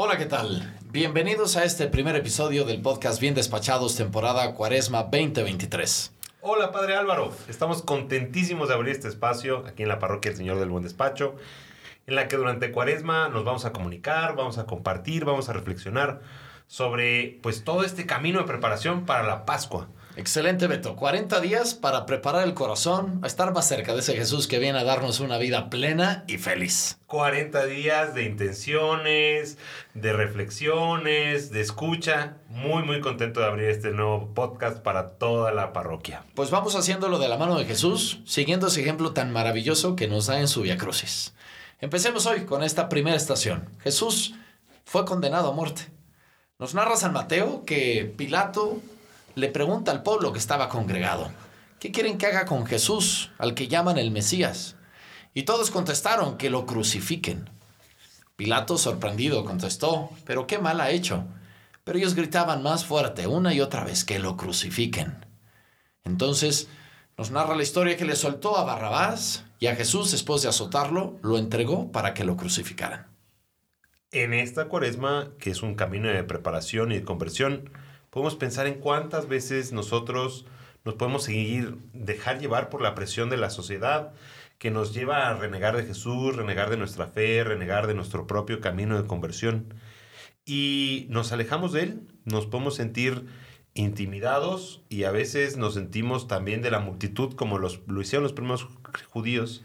Hola, ¿qué tal? Bienvenidos a este primer episodio del podcast Bien Despachados, temporada Cuaresma 2023. Hola, Padre Álvaro. Estamos contentísimos de abrir este espacio aquí en la parroquia del Señor del Buen Despacho, en la que durante Cuaresma nos vamos a comunicar, vamos a compartir, vamos a reflexionar sobre pues todo este camino de preparación para la Pascua. Excelente, Beto. 40 días para preparar el corazón a estar más cerca de ese Jesús que viene a darnos una vida plena y feliz. 40 días de intenciones, de reflexiones, de escucha. Muy, muy contento de abrir este nuevo podcast para toda la parroquia. Pues vamos haciéndolo de la mano de Jesús, siguiendo ese ejemplo tan maravilloso que nos da en su Via Crucis. Empecemos hoy con esta primera estación. Jesús fue condenado a muerte. Nos narra San Mateo que Pilato le pregunta al pueblo que estaba congregado, ¿qué quieren que haga con Jesús, al que llaman el Mesías? Y todos contestaron que lo crucifiquen. Pilato, sorprendido, contestó, pero qué mal ha hecho. Pero ellos gritaban más fuerte, una y otra vez, que lo crucifiquen. Entonces nos narra la historia que le soltó a Barrabás y a Jesús, después de azotarlo, lo entregó para que lo crucificaran. En esta cuaresma, que es un camino de preparación y de conversión, podemos pensar en cuántas veces nosotros nos podemos seguir, dejar llevar por la presión de la sociedad que nos lleva a renegar de Jesús, renegar de nuestra fe, renegar de nuestro propio camino de conversión. Y nos alejamos de Él, nos podemos sentir intimidados y a veces nos sentimos también de la multitud como los, lo hicieron los primeros judíos.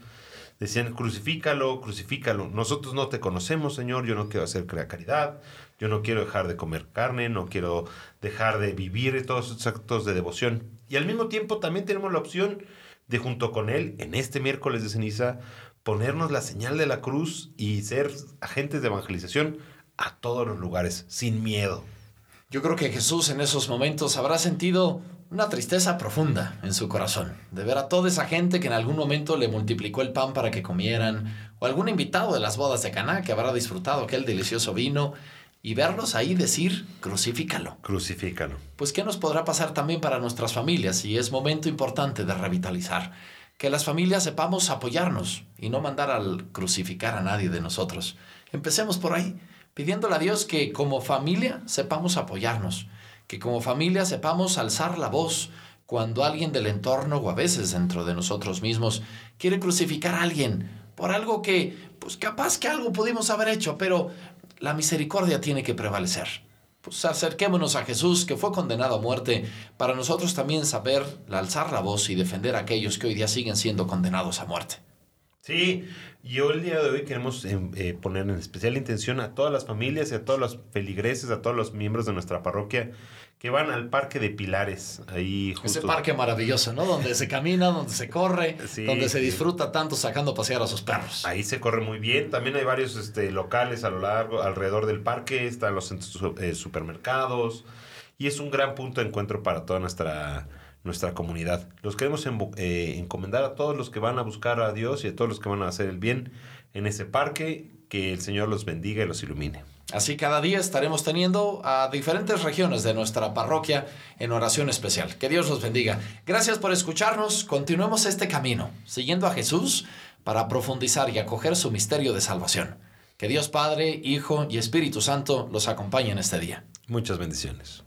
Decían, crucifícalo, crucifícalo. Nosotros no te conocemos, Señor, yo no quiero hacer caridad, yo no quiero dejar de comer carne, no quiero dejar de vivir todos esos actos de devoción. Y al mismo tiempo también tenemos la opción de junto con Él, en este miércoles de ceniza, ponernos la señal de la cruz y ser agentes de evangelización a todos los lugares, sin miedo. Yo creo que Jesús en esos momentos habrá sentido una tristeza profunda en su corazón, de ver a toda esa gente que en algún momento le multiplicó el pan para que comieran, o algún invitado de las bodas de Caná que habrá disfrutado aquel delicioso vino, y verlos ahí decir, crucifícalo. Crucifícalo. Pues ¿qué nos podrá pasar también para nuestras familias? Y es momento importante de revitalizar. Que las familias sepamos apoyarnos y no mandar al crucificar a nadie de nosotros. Empecemos por ahí, pidiéndole a Dios que como familia sepamos apoyarnos que como familia sepamos alzar la voz cuando alguien del entorno o a veces dentro de nosotros mismos quiere crucificar a alguien por algo que, pues capaz que algo pudimos haber hecho, pero la misericordia tiene que prevalecer. Pues acerquémonos a Jesús que fue condenado a muerte para nosotros también saber alzar la voz y defender a aquellos que hoy día siguen siendo condenados a muerte. Sí, yo el día de hoy queremos em, eh, poner en especial intención a todas las familias y a todos los feligreses, a todos los miembros de nuestra parroquia que van al Parque de Pilares. Ahí justo. Ese parque maravilloso, ¿no? Donde se camina, donde se corre, donde se disfruta tanto sacando a pasear a sus perros. Ahí se corre muy bien. También hay varios este, locales a lo largo, alrededor del parque. Están los eh, supermercados. Y es un gran punto de encuentro para toda nuestra nuestra comunidad. Los queremos eh, encomendar a todos los que van a buscar a Dios y a todos los que van a hacer el bien en ese parque. Que el Señor los bendiga y los ilumine. Así cada día estaremos teniendo a diferentes regiones de nuestra parroquia en oración especial. Que Dios los bendiga. Gracias por escucharnos. Continuemos este camino, siguiendo a Jesús para profundizar y acoger su misterio de salvación. Que Dios Padre, Hijo y Espíritu Santo los acompañen este día. Muchas bendiciones.